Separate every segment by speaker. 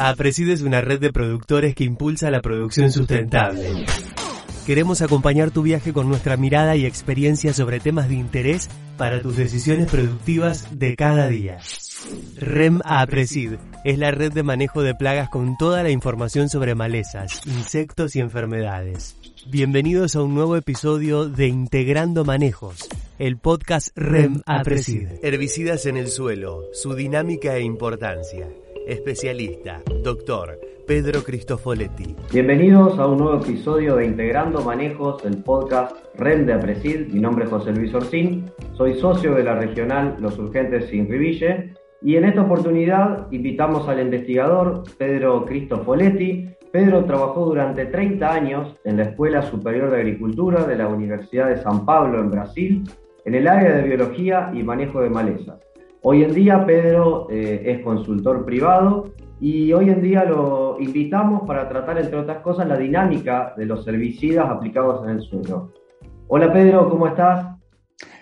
Speaker 1: APRESID es una red de productores que impulsa la producción sustentable. Queremos acompañar tu viaje con nuestra mirada y experiencia sobre temas de interés para tus decisiones productivas de cada día. REM APRESID es la red de manejo de plagas con toda la información sobre malezas, insectos y enfermedades. Bienvenidos a un nuevo episodio de Integrando Manejos, el podcast REM APRESID. Herbicidas en el suelo, su dinámica e importancia. Especialista, doctor Pedro Cristofoletti.
Speaker 2: Bienvenidos a un nuevo episodio de Integrando Manejos, el podcast REM de APRESID. Mi nombre es José Luis Orcín, soy socio de la regional Los Urgentes Sin Riville y en esta oportunidad invitamos al investigador Pedro Cristofoletti. Pedro trabajó durante 30 años en la Escuela Superior de Agricultura de la Universidad de San Pablo en Brasil, en el área de biología y manejo de malezas. Hoy en día Pedro eh, es consultor privado y hoy en día lo invitamos para tratar, entre otras cosas, la dinámica de los herbicidas aplicados en el suelo. Hola Pedro, ¿cómo estás?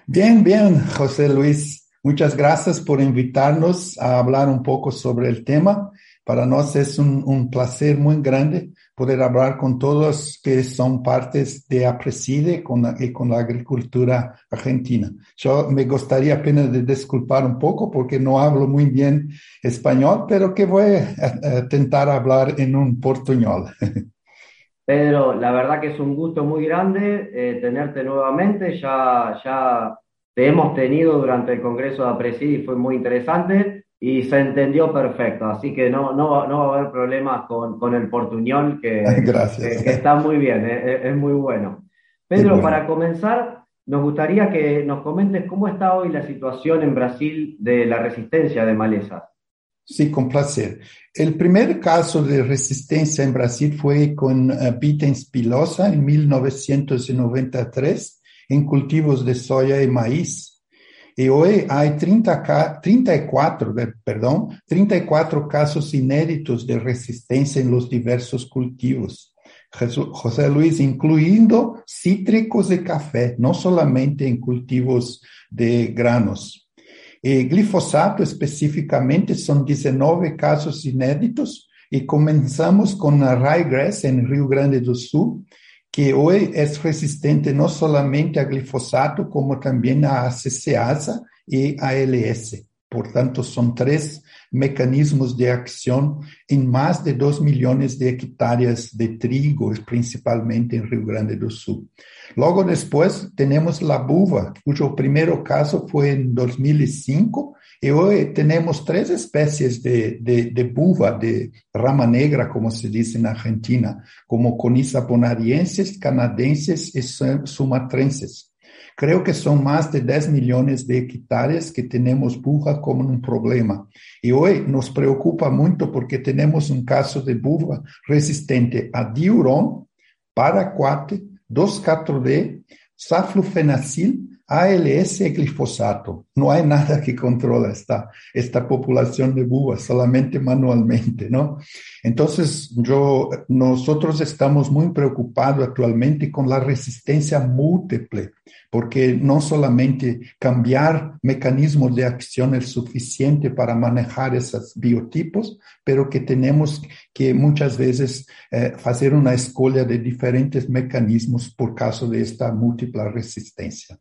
Speaker 3: Bien, bien, José Luis. Muchas gracias por invitarnos a hablar un poco sobre el tema. Para nosotros es un, placer muy grande poder hablar con todos que son partes de APRESIDE y con la agricultura argentina. Yo me gustaría apenas de disculpar un poco porque no hablo muy bien español, pero que voy a, intentar hablar en un portuñol.
Speaker 2: Pedro, la verdad que es un gusto muy grande eh, tenerte nuevamente. Ya, ya te hemos tenido durante el Congreso de APRESIDE y fue muy interesante y se entendió perfecto, así que no, no, no va a haber problemas con, con el portuñol, que, que, está muy bien, eh, eh, es, muy bueno. Pedro, para comenzar, nos gustaría que nos comentes cómo está hoy la situación en Brasil de la resistencia de malezas.
Speaker 3: Sí, con placer. El primer caso de resistencia en Brasil fue con uh, pilosa en 1993 en cultivos de soya y maíz y hoy hay 30, 34, perdón, 34 casos inéditos de resistencia en los diversos cultivos. José Luis, incluyendo cítricos de café, no solamente en cultivos de granos. Y glifosato específicamente son 19 casos inéditos y comenzamos con la ryegrass en Rio Grande do Sul, que hoy es resistente no solamente a glifosato, como también a CCASA y ALS. Por tanto, son tres mecanismos de acción en más de dos millones de hectáreas de trigo, principalmente en Rio Grande do Sul. Luego después tenemos la buva, cuyo primer caso fue en 2005 y hoy tenemos tres especies de, de, de, buva, de rama negra, como se dice en Argentina, como Conisa bonarienses, canadenses y sumatrenses. Creo que son más de 10 millones de hectáreas que tenemos buva como un problema. Y hoy nos preocupa mucho porque tenemos un caso de buva resistente a diurón, paraquat, 2,4-D, saflufenacil, ALS y glifosato. No hay nada que controla esta, esta población de búhos, solamente manualmente, ¿no? Entonces, yo, nosotros estamos muy preocupados actualmente con la resistencia múltiple porque no solamente cambiar mecanismos de acción es suficiente para manejar esos biotipos, pero que tenemos que muchas veces eh, hacer una escolha de diferentes mecanismos por caso de esta múltiple resistencia.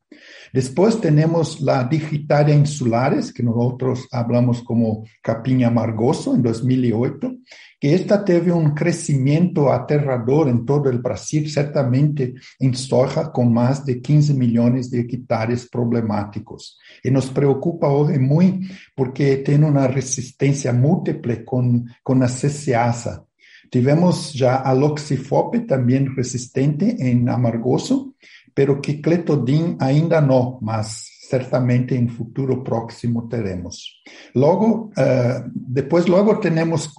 Speaker 3: Después tenemos la digitaria insulares, que nosotros hablamos como capinha amargoso en 2008, que esta teve un crecimiento aterrador en todo el Brasil, certamente en soja con más de 15 millones de hectáreas problemáticos. Y nos preocupa hoy muy porque tiene una resistencia múltiple con, con la CCASA. Tivemos ya aloxifope también resistente en amargoso, pero que cletodin ainda no, mas certamente en futuro próximo teremos. Luego, uh, después luego tenemos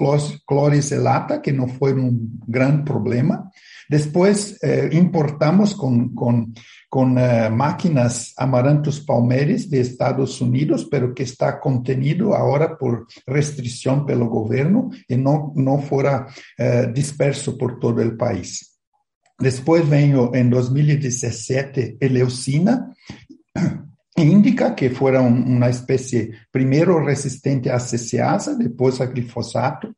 Speaker 3: cloriselata, que no fue un gran problema. Después uh, importamos con, con, con uh, máquinas Amaranthus palmeris de Estados Unidos, pero que está contenido ahora por restricción pelo gobierno y no, no fuera disperso por todo el país. Después vengo en 2017 Eleucina, indica que fuera un, una especie primero resistente a CCASA, después a glifosato,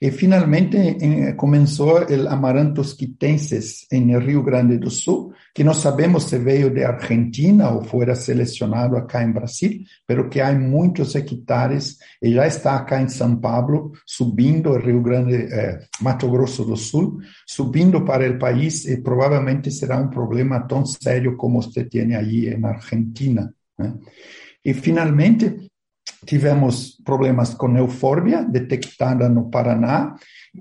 Speaker 3: Y finalmente eh, comenzó el Amarantos quitenses en el Río Grande do Sul, que no sabemos si veio de Argentina o fuera seleccionado acá en Brasil, pero que hay muchos hectares y ya está acá en San Pablo, subiendo el Río Grande, eh, Mato Grosso do Sul, subiendo para el país y probablemente será un problema tan serio como usted tiene allí en Argentina. ¿eh? Y finalmente, tivemos problemas com eufórbia, detectada no Paraná,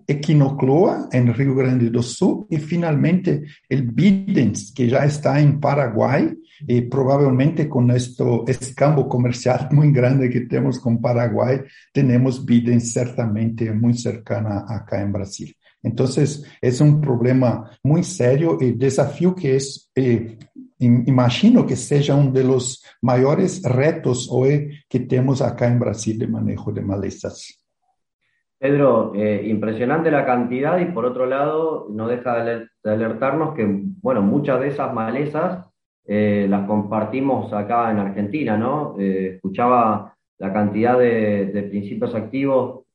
Speaker 3: equinocloa, em Rio Grande do Sul, e finalmente o bidens, que já está em Paraguai, e provavelmente com este escambo comercial muito grande que temos com Paraguai, temos bidens certamente muito cercana acá em Brasil. Então, é um problema muito sério e desafio que é eh, imagino que seja um dos maiores retos hoje que temos acá en Brasil de manejo de malezas.
Speaker 2: Pedro, eh, impresionante la cantidad y por otro lado no deja de alertarnos que, bueno, muchas de esas malezas eh, las compartimos acá en Argentina, ¿no? Eh, escuchaba la cantidad de, principios activos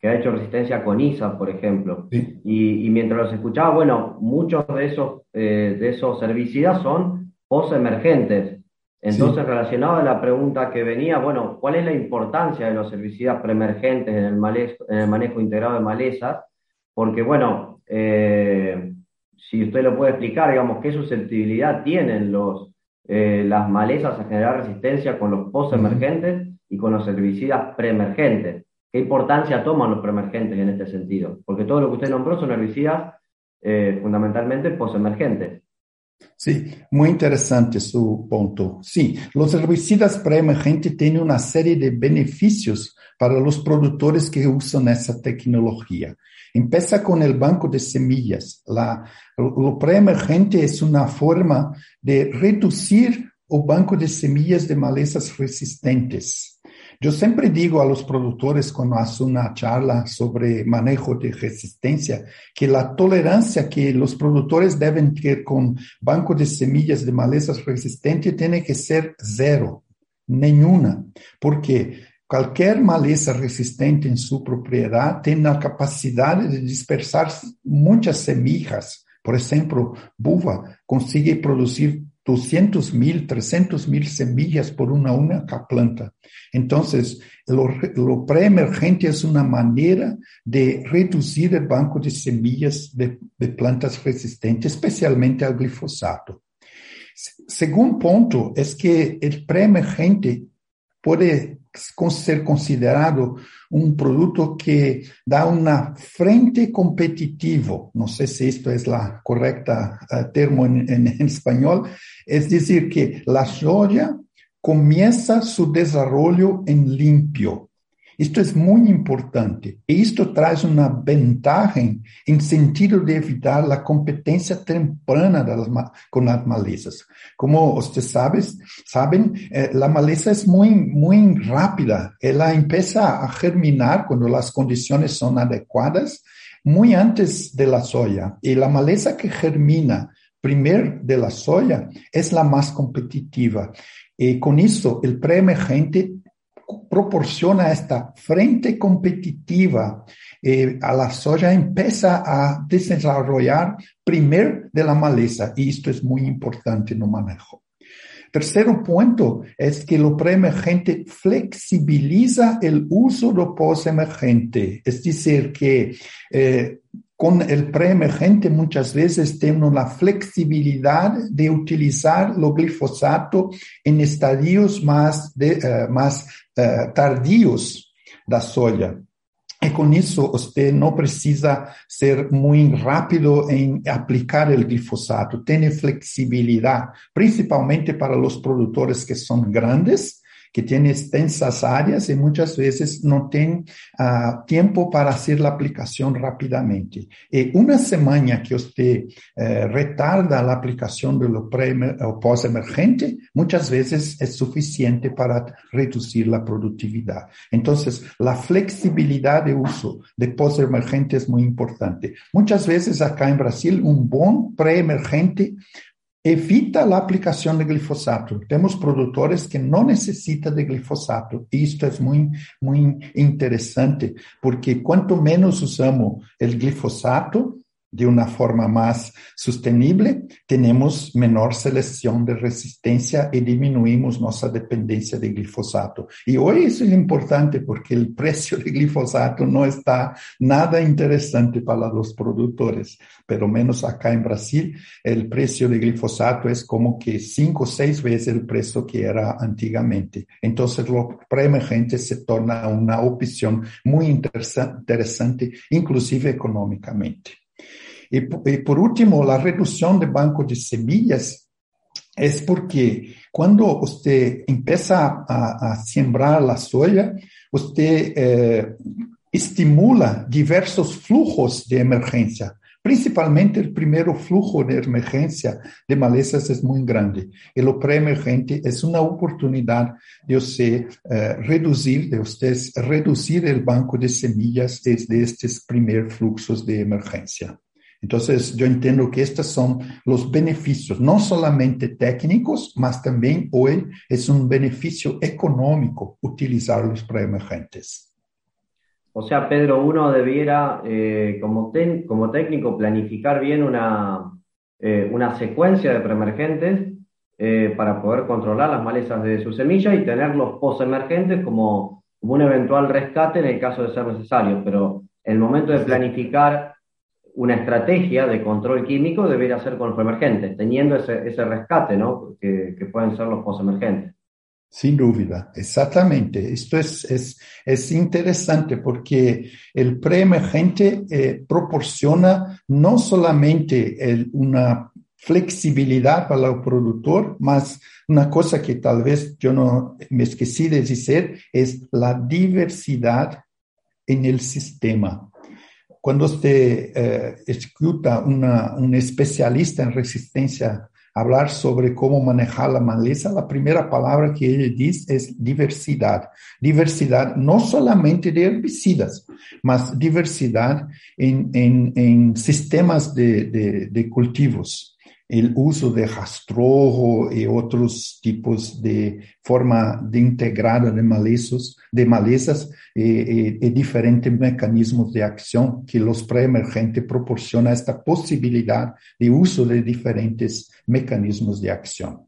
Speaker 2: que ha hecho resistencia con ISA, por ejemplo. Y, mientras los escuchaba, bueno, muchos de esos, eh, de esos herbicidas son post-emergentes. Entonces, relacionado a la pregunta que venía, bueno, ¿cuál es la importancia de los herbicidas preemergentes en el, en el manejo integrado de malezas? Porque, bueno, eh, si usted lo puede explicar, digamos, qué susceptibilidad tienen los, eh, las malezas a generar resistencia con los post-emergentes y con los herbicidas preemergentes. ¿Qué importancia toman los preemergentes en este sentido? Porque todo lo que usted nombró son herbicidas eh, fundamentalmente posemergentes.
Speaker 3: Sí, muy interesante su punto. Sí, los herbicidas preemergentes tienen una serie de beneficios para los productores que usan esa tecnología. Empieza con el banco de semillas. La, lo preemergente es una forma de reducir el banco de semillas de malezas resistentes. Yo siempre digo a los productores cuando hacen una charla sobre manejo de resistencia que la tolerancia que los productores deben tener con banco de semillas de malezas resistentes tiene que ser cero, ninguna, porque cualquier maleza resistente en su propiedad tiene la capacidad de dispersar muchas semillas. Por ejemplo, buva consigue producir 200 mil, 300 mil semillas por una única planta. Entonces, lo, lo preemergente es una manera de reducir el banco de semillas de, de plantas resistentes, especialmente al glifosato. Segundo punto es que el preemergente puede ser considerado un producto que da una frente competitivo. No sé si esto es la correcta uh, termo en, español. Es decir, que la soya comienza su desarrollo en limpio. Esto es muy importante y esto trae una ventaja en sentido de evitar la competencia temprana de las, con las malezas. Como ustedes saben, saben eh, la maleza es muy, muy rápida. Ella empieza a germinar cuando las condiciones son adecuadas, muy antes de la soya. Y la maleza que germina primero de la soya es la más competitiva. Y con eso, el preemergente proporciona esta frente competitiva eh, a la soja empieza a desarrollar primero de la maleza y esto es muy importante no manejo. Tercero punto es que lo preemergente flexibiliza el uso do post-emergente, es decir, que eh, con el preemergente muchas veces tenemos la flexibilidad de utilizar lo glifosato en estadios más, de, uh, más uh, tardíos da soya. Y con eso usted no precisa ser muy rápido en aplicar el glifosato. Tiene flexibilidad, principalmente para los productores que son grandes que tiene extensas áreas y muchas veces no tienen uh, tiempo para hacer la aplicación rápidamente. Y una semana que usted uh, retarda la aplicación de lo post-emergente, muchas veces es suficiente para reducir la productividad. Entonces, la flexibilidad de uso de post-emergente es muy importante. Muchas veces acá en Brasil, un buen pre-emergente evita a aplicação de glifosato. Temos produtores que não necessitam de glifosato. Isto é muito, muito interessante, porque quanto menos usamos o glifosato, de una forma más sostenible, tenemos menor selección de resistencia y disminuimos nuestra dependencia de glifosato. Y hoy eso es importante porque el precio de glifosato no está nada interesante para los productores, pero menos acá en Brasil, el precio de glifosato es como que cinco o seis veces el precio que era antiguamente. Entonces, lo preemergente se torna una opción muy interesante, inclusive económicamente. Y, por último, la reducción de banco de semillas es porque cuando usted empieza a, a sembrar la soya, usted eh, estimula diversos flujos de emergencia. Principalmente el primer flujo de emergencia de malezas es muy grande. Y lo preemergente es una oportunidad de eh, reducir, de reducir el banco de semillas desde estos primeros fluxos de emergencia. Entonces, yo entiendo que estos son los beneficios, no solamente técnicos, mas también hoy es un beneficio económico utilizar los preemergentes.
Speaker 2: O sea, Pedro, uno debiera, eh, como, como técnico, planificar bien una, eh, una secuencia de preemergentes eh, para poder controlar las malezas de su semilla y tener los postemergentes como, como un eventual rescate en el caso de ser necesario. Pero el momento de planificar una estrategia de control químico debería ser con los emergentes, teniendo ese, ese rescate, ¿no? Que, que, pueden ser los postemergentes.
Speaker 3: Sin duda, exactamente. Esto es, es, es interesante porque el preemergente eh, proporciona no solamente una flexibilidad para el productor, más una cosa que tal vez yo no me esquecí de decir es la diversidad en el sistema cuando usted eh, escucha un especialista en resistencia hablar sobre cómo manejar la maleza, la primera palabra que él dice es diversidad. Diversidad no solamente de herbicidas, más diversidad en, en, en sistemas de, de, de cultivos el uso de rastrojo y otros tipos de forma de integrada de malezas, de malezas y, y, y, diferentes mecanismos de acción que los preemergentes proporcionan esta posibilidad de uso de diferentes mecanismos de acción.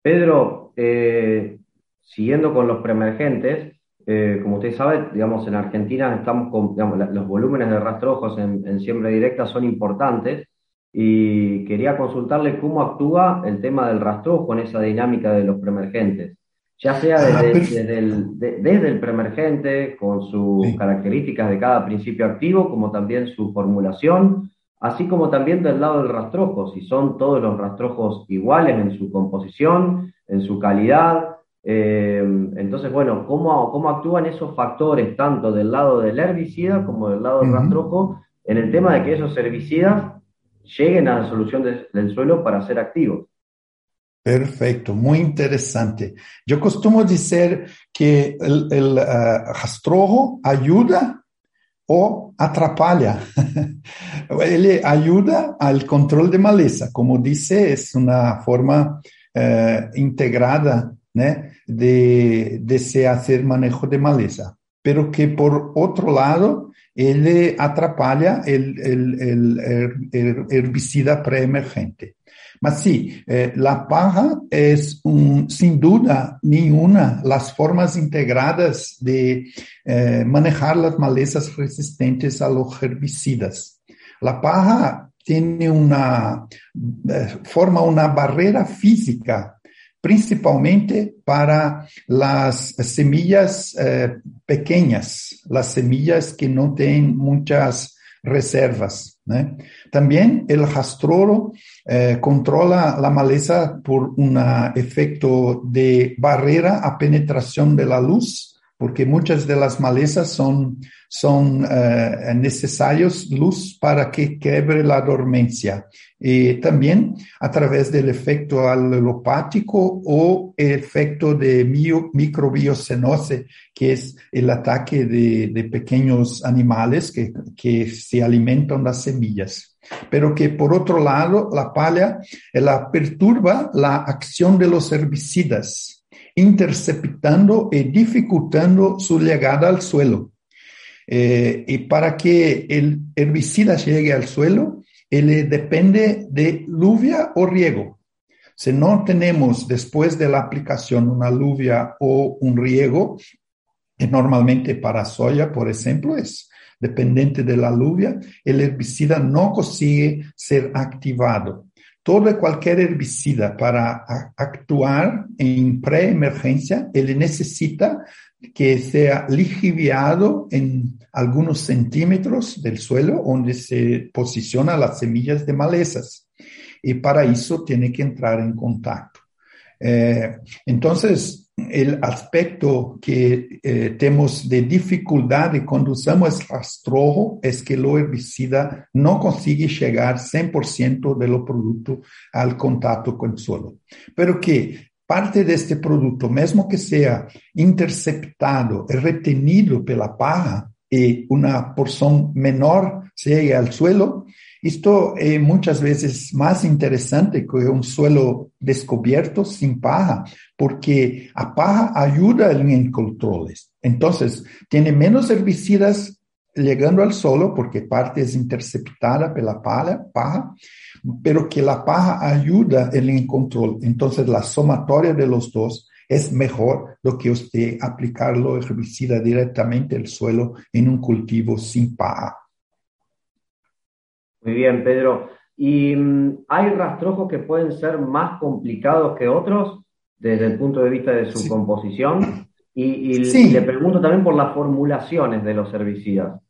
Speaker 2: Pedro, eh, siguiendo con los preemergentes, eh, como usted sabe, digamos, en Argentina estamos con, los volúmenes de rastrojos en siembra directa son importantes y quería consultarle cómo actúa el tema del rastrojo con esa dinámica de los preemergentes, ya sea ah, desde, desde, el, de, desde el, preemergente, con sus sí. características de cada principio activo, como también su formulación, así como también del lado del rastrojo, si son todos los rastrojos iguales en su composición, en su calidad. Eh, entonces, bueno, ¿cómo, ¿cómo actúan esos factores tanto del lado del herbicida como del lado del uh -huh. rastrojo en el tema de que esos herbicidas lleguen a la solución de, del suelo para ser activos.
Speaker 3: Perfecto, muy interesante. Yo costumo decir que el, el rastrojo ayuda o atrapalha. Ele ayuda al control de maleza, como dice, es una forma uh, integrada de, de hacer manejo de maleza. Pero que por otro lado, ele atrapalha el herbicida preemergente. Mas sí, eh, paja es un, sin duda ninguna las formas integradas de eh, manejar las malezas resistentes a los herbicidas. La paja tiene una, eh, forma una barrera física principalmente para las semillas eh, pequeñas, las semillas que no tienen muchas reservas. También el rastroro eh, controla la maleza por un efecto de barrera a penetración de la luz porque muchas de las malezas son, son uh, necesarios luz para que quebre la dormencia. Y también a través del efecto alelopático o el efecto de microbiocenose, que es el ataque de, de pequeños animales que, que se alimentan las semillas pero que por otro lado la palla la perturba la acción de los herbicidas interceptando y dificultando su llegada al suelo. Eh, y para que el herbicida llegue al suelo, él depende de lluvia o riego. Si no tenemos después de la aplicación una lluvia o un riego, que normalmente para soya, por ejemplo, es dependiente de la lluvia, el herbicida no consigue ser activado todo cualquier herbicida para actuar en preemergencia, él necesita que sea lixiviado en algunos centímetros del suelo donde se posicionan las semillas de malezas. Y para eso tiene que entrar en contacto. Eh, entonces, el aspecto que eh, tenemos de dificultad cuando usamos rastrojo es que el herbicida no consigue llegar 100% de los productos al contacto con el suelo. Pero que parte de este producto, mesmo que sea interceptado retenido por la paja y una porción menor llegue al suelo, esto es muchas veces más interesante que un suelo descubierto sin paja, porque la paja ayuda en controles. Entonces, tiene menos herbicidas llegando al suelo porque parte es interceptada por la paja, pero que la paja ayuda en el control. Entonces, la sumatoria de los dos es mejor do que usted aplicarlo herbicida directamente al suelo en un cultivo sin paja.
Speaker 2: Muy bien, Pedro. ¿Y mm, hay rastrojos que pueden ser más complicados que otros desde el punto de vista de su composición? Y, le pregunto también por las formulaciones de los herbicidas.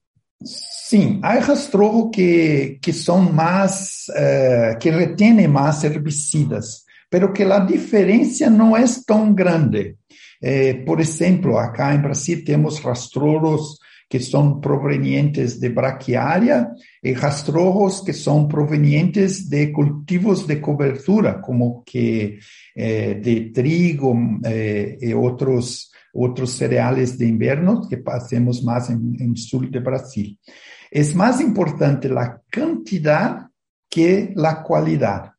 Speaker 3: Sí, hay rastrojos que, que son más, eh, que retienen más herbicidas, pero que la diferencia no es tan grande. Eh, por ejemplo, acá en Brasil tenemos rastrojos que son provenientes de braquiaria y rastrojos que son provenientes de cultivos de cobertura, como que eh, de trigo eh, y otros, otros cereales de invierno que hacemos más en, el sur de Brasil. Es más importante la cantidad que la cualidad.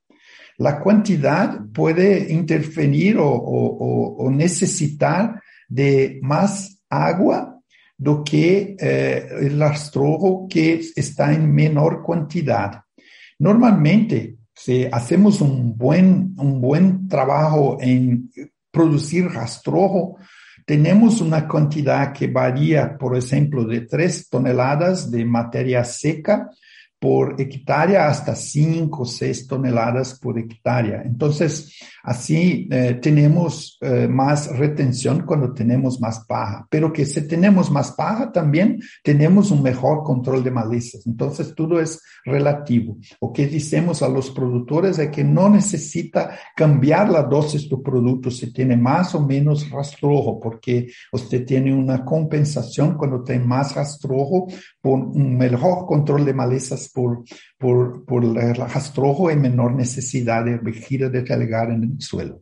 Speaker 3: La cantidad puede interferir o necesitar de más agua do que eh, el rastrojo que está en menor cantidad. Normalmente, si hacemos un buen, un buen trabajo en producir rastrojo, tenemos una cantidad que varía, por ejemplo, de 3 toneladas de materia seca por hectárea hasta 5 o 6 toneladas por hectárea. Entonces, así eh, tenemos eh, más retención cuando tenemos más paja, pero que si tenemos más paja también tenemos un mejor control de malezas. Entonces, todo es relativo. O que decimos a los productores es que no necesita cambiar la dosis del producto si tiene más o menos rastrojo, porque usted tiene una compensación cuando tiene más rastrojo por un mejor control de malezas por, por, por el rastrojo y menor necesidad de gira de cargar en el suelo.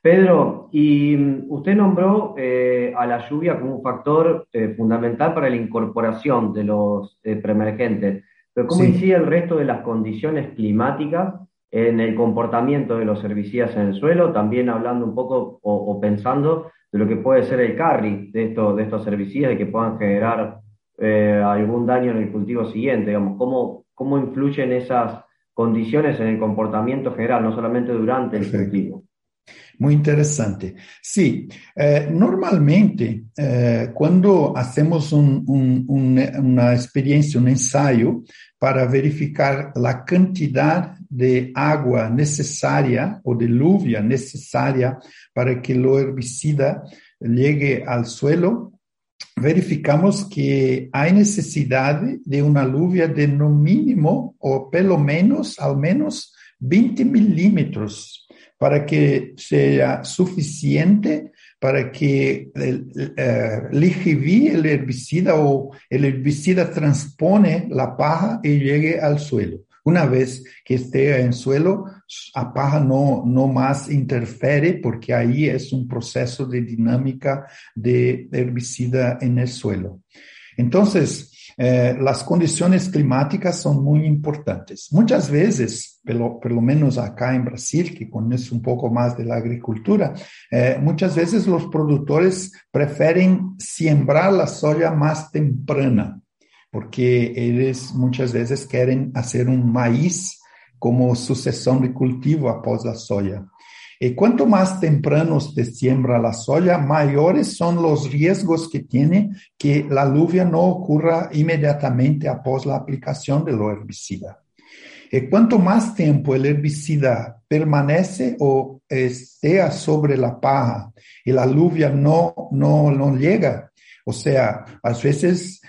Speaker 2: Pedro, y mm, usted nombró eh, a la lluvia como un factor eh, fundamental para la incorporación de los eh, preemergentes, pero ¿cómo incide el resto de las condiciones climáticas en el comportamiento de los herbicidas en el suelo? También hablando un poco o, pensando de lo que puede ser el carry de, esto, de estos herbicidas y que puedan generar eh, algún daño en el cultivo siguiente, digamos, cómo, cómo influyen esas condiciones en el comportamiento general, no solamente durante el cultivo.
Speaker 3: Muy interesante. Sí, eh, normalmente eh, cuando hacemos un, un, una experiencia, un ensayo para verificar la cantidad de agua necesaria o de lluvia necesaria para que el herbicida llegue al suelo, verificamos que hay necesidad de una lluvia de no mínimo o pelo menos, al menos 20 milímetros para que sea suficiente para que el, eh, el herbicida o el herbicida transpone la paja y llegue al suelo. Una vez que esté en suelo, la paja no, no más interfiere porque ahí es un proceso de dinámica de herbicida en el suelo. Entonces, eh, las condiciones climáticas son muy importantes. Muchas veces, pero, por lo menos acá en Brasil, que conoce un poco más de la agricultura, eh, muchas veces los productores prefieren sembrar la soya más temprana, porque ellos muchas veces quieren hacer un maíz como sucesión de cultivo após la soya. Y cuanto más temprano se siembra la soya, mayores son los riesgos que tiene que la lluvia no ocurra inmediatamente após la aplicación del herbicida. Y cuanto más tiempo el herbicida permanece o esté sobre la paja y la lluvia no, no, no llega, o sea, a veces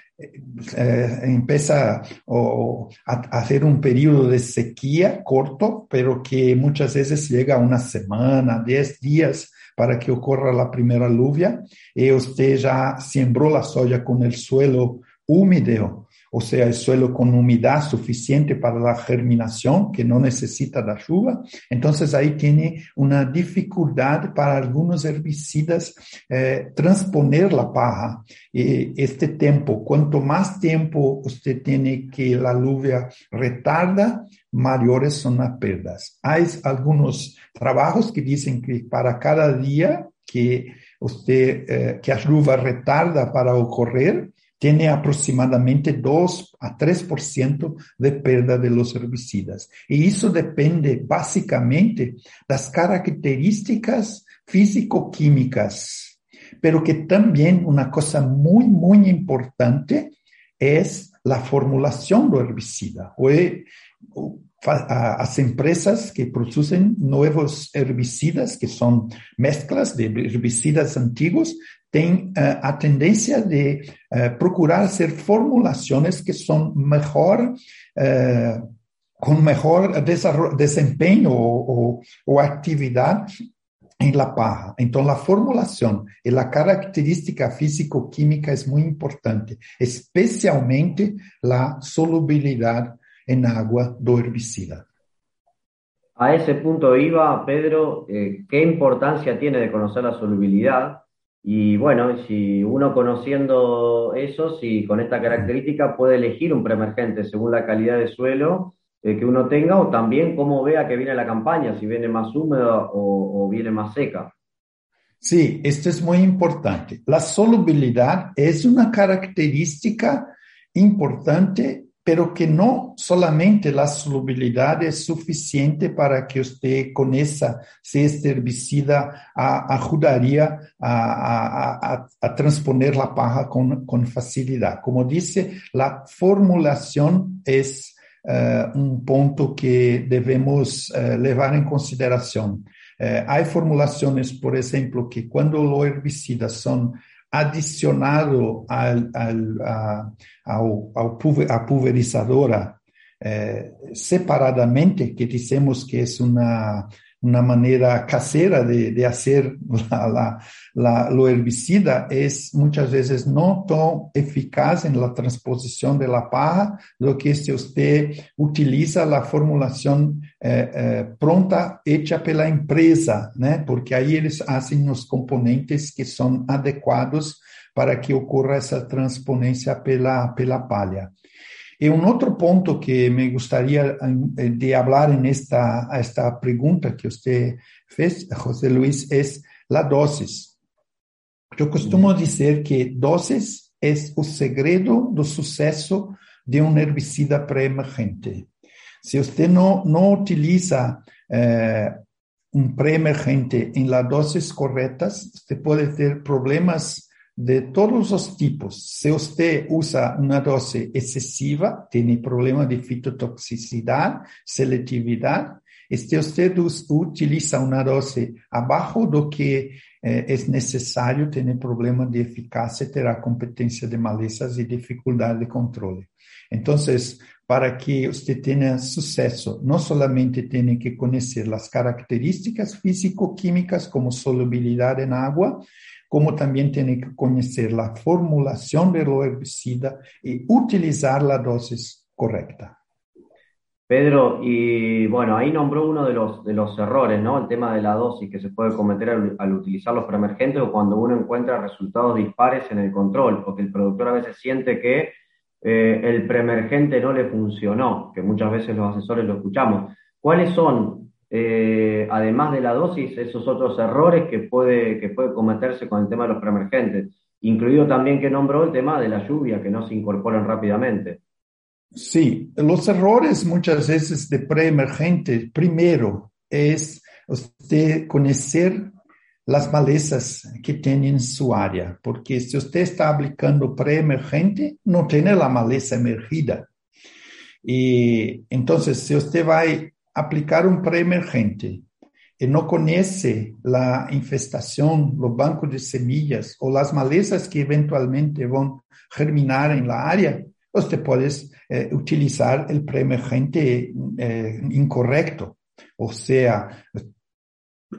Speaker 3: eh, empieza a, hacer un periodo de sequía corto, pero que muchas veces llega una semana, diez días para que ocurra la primera lluvia. Y usted ya sembró la soya con el suelo húmedo o sea, el suelo con humedad suficiente para la germinación, que no necesita la lluvia. Entonces ahí tiene una dificultad para algunos herbicidas eh, transponer la paja. este tiempo, cuanto más tiempo usted tiene que la lluvia retarda, mayores son las pérdidas. Hay algunos trabajos que dicen que para cada día que usted, eh, que la lluvia retarda para ocurrir, tiene aproximadamente 2 a 3% de pérdida de los herbicidas. Y eso depende básicamente las características físico-químicas, pero que también una cosa muy, muy importante es la formulación del herbicida. Las empresas que producen nuevos herbicidas, que son mezclas de herbicidas antiguos, tem uh, a tendência de uh, procurar hacer formulações que são melhor, uh, com melhor desempenho ou, ou, ou, atividade em la paja. Então, a formulação e a característica físico-química é muito importante, especialmente a solubilidade em água do herbicida.
Speaker 2: A ese punto iba, Pedro, eh, ¿qué importancia tiene de conocer la solubilidad Y bueno, si uno conociendo eso, si con esta característica puede elegir un preemergente según la calidad de suelo eh, que uno tenga o también cómo vea que viene la campaña, si viene más húmeda o, o viene más seca.
Speaker 3: Sí, esto es muy importante. La solubilidad es una característica importante pero que no solamente la solubilidad es suficiente para que usted conozca si este herbicida ayudaría a, transponer la paja con, facilidad. Como dice, la formulación es eh, un punto que debemos eh, llevar en consideración. Eh, hay formulaciones, por ejemplo, que cuando los herbicidas son adicionado al, al, a, a pulverizadora eh, separadamente, que dizemos que é uma una manera casera de, de hacer la, la, la, lo herbicida es muchas veces no tan eficaz en la transposición de la paja, lo que si usted utiliza la formulación eh, eh, pronta hecha por la empresa, ¿no? porque ahí ellos hacen los componentes que son adecuados para que ocurra esa transponencia pela, pela palha. Y un otro punto que me gustaría de hablar en esta, esta pregunta que usted fez, José Luis, es la dosis. Yo costumo decir que dosis es el secreto del suceso de un herbicida preemergente. Si usted no, no utiliza eh, un preemergente en las dosis correctas, usted puede tener problemas de todos los tipos. Si usted usa una dosis excesiva, tiene problema de fitotoxicidad, selectividad. Si usted utiliza una dosis abajo de lo que eh, es necesario, tiene problema de eficacia, tendrá competencia de malezas y dificultad de control. Entonces, para que usted tenga suceso. No solamente tiene que conocer las características físico-químicas como solubilidad en agua, como también tiene que conocer la formulación del herbicida y utilizar la dosis correcta.
Speaker 2: Pedro, y bueno, ahí nombró uno de los, de los errores, ¿no? El tema de la dosis que se puede cometer al, utilizar los preemergentes o cuando uno encuentra resultados dispares en el control, porque el productor a veces siente que eh, el preemergente no le funcionó, que muchas veces los asesores lo escuchamos. ¿Cuáles son, eh, además de la dosis, esos otros errores que puede, que puede cometerse con el tema de los preemergentes? Incluido también que nombró el tema de la lluvia, que no se incorporan rápidamente.
Speaker 3: Sí, los errores muchas veces de preemergente, primero es usted conocer las malezas que tiene en su área, porque si usted está aplicando preemergente, no tiene la maleza emergida. Y entonces, si usted va a aplicar un preemergente y no conoce la infestación, los bancos de semillas o las malezas que eventualmente a germinar en la área, usted puede eh, utilizar el preemergente eh, incorrecto. O sea,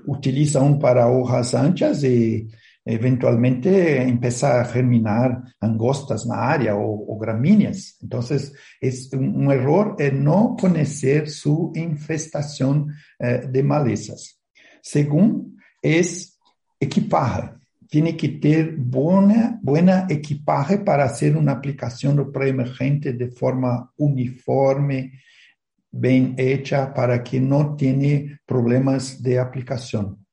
Speaker 3: utiliza un para hojas anchas y eventualmente empieza a germinar angostas en la área o, gramíneas. Entonces, es un, error no conocer su infestación eh, de malezas. Según, es equipaje tiene que tener buena, buena equipaje para hacer una aplicación preemergente de forma uniforme, bien hecha, para que no tiene problemas de aplicación.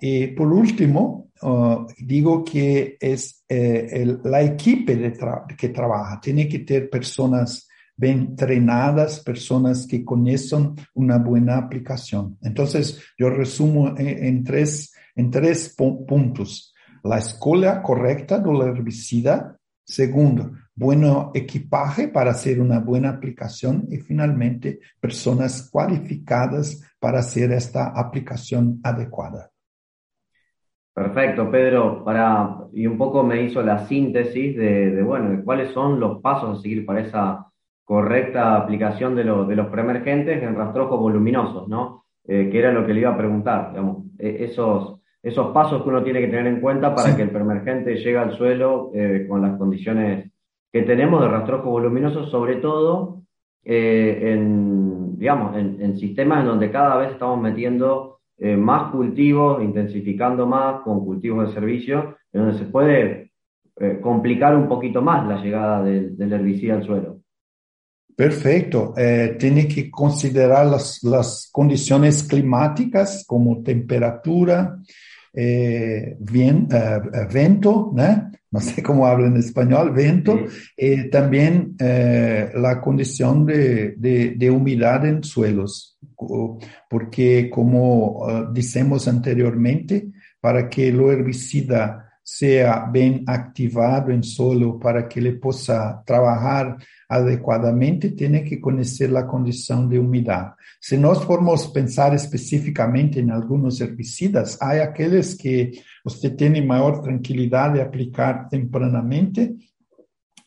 Speaker 3: Y por último, uh, digo que es eh, la equipe de que trabaja. Tiene que tener personas bien entrenadas, personas que conocen una buena aplicación. Entonces, yo resumo en, tres, en tres puntos la escuela correcta del herbicida. Segundo, buen equipaje para hacer una buena aplicación. Y finalmente, personas cualificadas para hacer esta aplicación adecuada.
Speaker 2: Perfecto, Pedro. Para, y un poco me hizo la síntesis de, bueno, de cuáles son los pasos a seguir para esa correcta aplicación de, de los preemergentes en rastrojos voluminosos, ¿no? Eh, que era lo que le iba a preguntar, digamos, e, esos, esos pasos que uno tiene que tener en cuenta para que el preemergente llegue al suelo eh, con las condiciones que tenemos de rastrojo voluminoso, sobre todo eh, en, digamos, en, sistemas en donde cada vez estamos metiendo eh, más cultivos, intensificando más con cultivos de servicio, en donde se puede complicar un poquito más la llegada del, herbicida al suelo.
Speaker 3: Perfecto. tiene que considerar las, las, condiciones climáticas como temperatura, eh, bien, eh, eh, vento, ¿no? no sé cómo habla en español, vento, y también la condición de, de, de, humedad en suelos, porque como decimos anteriormente, para que lo herbicida sea bien activado en suelo para que le pueda trabajar adecuadamente, tiene que conocer la condición de humedad. Si nos formos pensar específicamente en algunos herbicidas, hay aquellos que usted tiene mayor tranquilidad de aplicar tempranamente,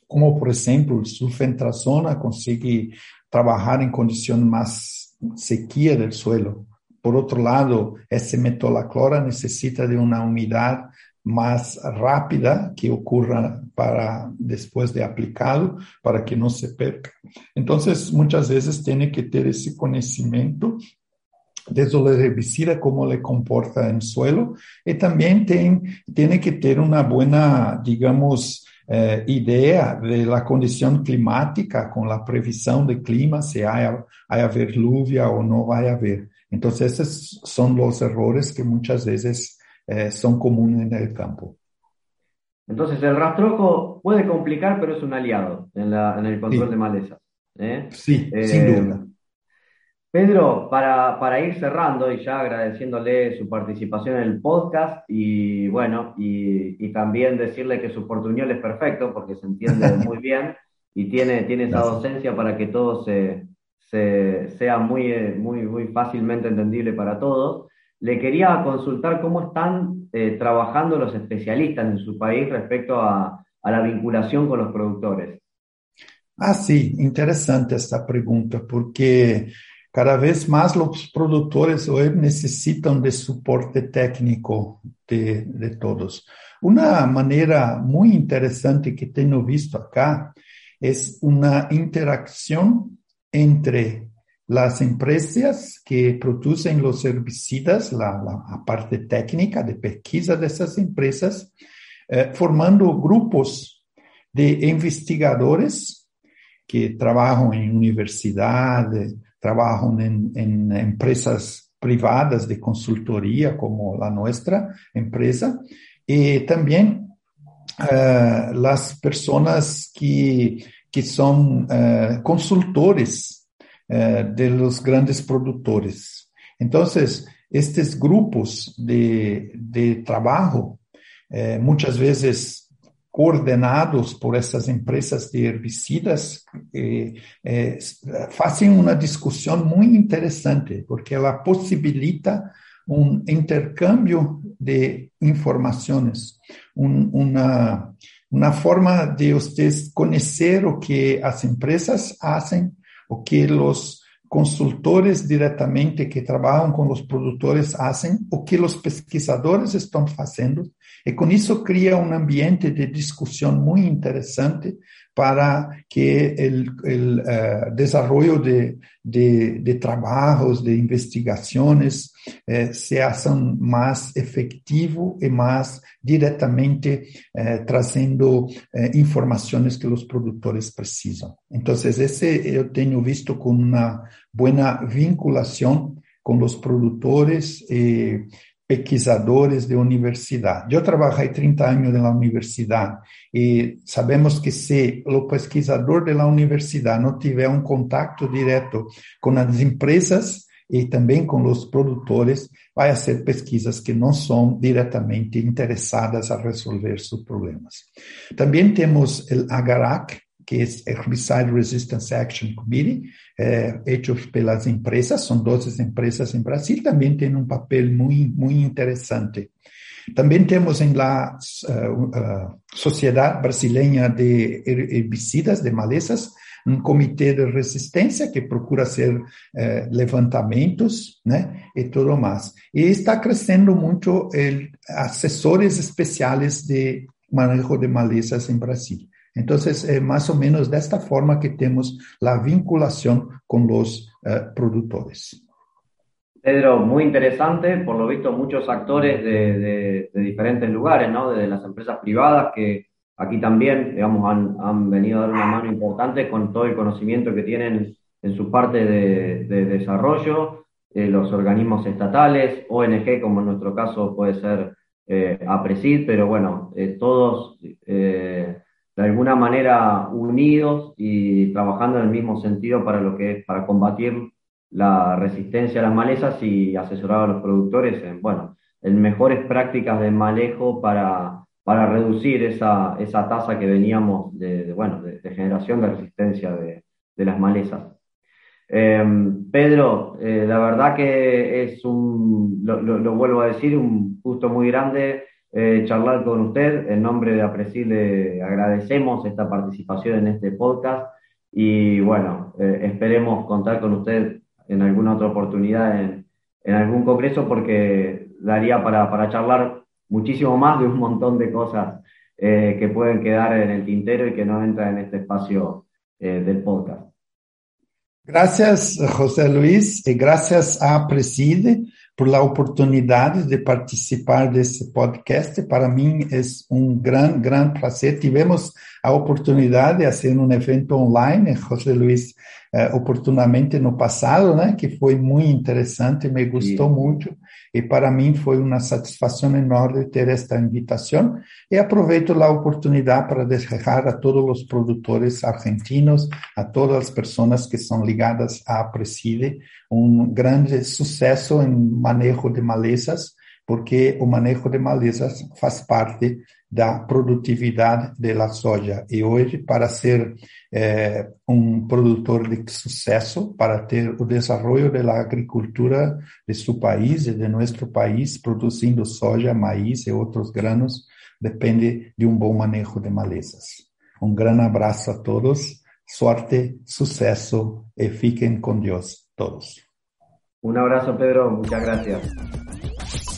Speaker 3: como por ejemplo el sulfentrazona consigue trabajar en condición más sequía del suelo. Por otro lado, ese metolaclora necesita de una humedad más rápida que ocurra para después de aplicarlo, para que no se perca. Entonces, muchas veces tiene que tener ese conocimiento desde la herbicida, cómo le comporta en suelo, y también tiene que tener una buena, digamos, eh, idea de la condición climática con la previsión de clima, si hay, hay haber lluvia o no va a haber. Entonces, esos son los errores que muchas veces eh, son comunes en el campo.
Speaker 2: Entonces, el rastrojo puede complicar, pero es un aliado en, el control de malezas.
Speaker 3: ¿eh? Sí, eh, sin duda.
Speaker 2: Pedro, para, ir cerrando y ya agradeciéndole su participación en el podcast y bueno, y, también decirle que su portuñol es perfecto porque se entiende muy bien y tiene, tiene esa docencia para que todo se, sea muy, muy, muy fácilmente entendible para todos. Le quería consultar cómo están eh, trabajando los especialistas en su país respecto a, la vinculación con los productores.
Speaker 3: Ah, sí, interesante esta pregunta, porque cada vez más los productores hoy necesitan de soporte técnico de, todos. Una manera muy interesante que tengo visto acá es una interacción entre las empresas que producen los herbicidas, la, la parte técnica de pesquisa de esas empresas, eh, formando grupos de investigadores que trabajan en universidades, trabajan en, en empresas privadas de consultoría como la nuestra empresa y también uh, las personas que, que son uh, consultores uh, de los grandes productores. Entonces, estos grupos de, de trabajo, muchas veces coordenados por essas empresas de herbicidas, eh, eh, fazem uma discussão muito interessante, porque ela possibilita um intercâmbio de informações, um, uma, uma forma de vocês conhecer o que as empresas fazem, o que os consultores diretamente que trabalham com os produtores fazem, o que os pesquisadores estão fazendo, e com isso cria um ambiente de discussão muito interessante para que o uh, eh, desenvolvimento de, de, de, trabalhos, de investigações, eh, sejam mais efetivo e mais diretamente eh, trazendo eh, informações que os produtores precisam. Então, esse eu tenho visto com uma boa vinculação com os produtores e pesquisadores de universidade. Eu trabalhei 30 anos na universidade e sabemos que se o pesquisador da universidade não tiver um contato direto com as empresas e também com os produtores, vai ser pesquisas que não são diretamente interessadas a resolver seus problemas. Também temos o AGARAC, que é Herbicide Resistance Action Committee, eh, hechos pelas empresas, são 12 empresas em Brasil, também tem um papel muito, muito interessante. Também temos em la uh, uh, Sociedade Brasileira de Herbicidas, de Malezas, um comitê de resistência que procura ser eh, levantamentos, né, e tudo mais. E está crescendo muito el, assessores especiais de manejo de malezas em Brasil. Entonces, eh, más o menos de esta forma que tenemos la vinculación con los eh, productores.
Speaker 2: Pedro, muy interesante, por lo visto muchos actores de, de, diferentes lugares, ¿no? Desde las empresas privadas que aquí también, digamos, han, han, venido a dar una mano importante con todo el conocimiento que tienen en su parte de, de desarrollo, eh, los organismos estatales, ONG, como en nuestro caso puede ser eh, APRESID, pero bueno, eh, todos eh, de alguna manera unidos y trabajando en el mismo sentido para lo que es para combatir la resistencia a las malezas y asesorar a los productores en, bueno, en mejores prácticas de manejo para, para reducir esa, esa tasa que veníamos de, bueno, de, generación de resistencia de, de las malezas. Em, Pedro, eh, la verdad que es un, lo, lo, vuelvo a decir, un gusto muy grande eh, charlar con usted. En nombre de Apresil le agradecemos esta participación en este podcast y bueno, eh, esperemos contar con usted en alguna otra oportunidad en, en algún congreso porque daría para, para, charlar muchísimo más de un montón de cosas eh, que pueden quedar en el tintero y que no entran en este espacio eh, del podcast.
Speaker 3: Gracias, José Luis, y gracias a Preside por la oportunidad de participar de este podcast. Para mí es un gran, gran placer. Tivemos a oportunidad de hacer un evento online, José Luis, eh, oportunamente no passado, né, que foi muito interessante, me gostou Sim. muito, e para mim foi uma satisfação enorme ter esta invitação, e aproveito a oportunidade para desejar a todos os produtores argentinos, a todas as pessoas que são ligadas à Preside, um grande sucesso em manejo de malezas, porque o manejo de malezas faz parte da produtividade da soja. E hoje, para ser eh, um produtor de sucesso, para ter o desenvolvimento da agricultura de seu país e de nosso país, produzindo soja, maíz e outros granos, depende de um bom manejo de malezas. Um grande abraço a todos suerte, suceso y fiquen con Dios todos.
Speaker 2: Un abrazo, Pedro. Muchas gracias.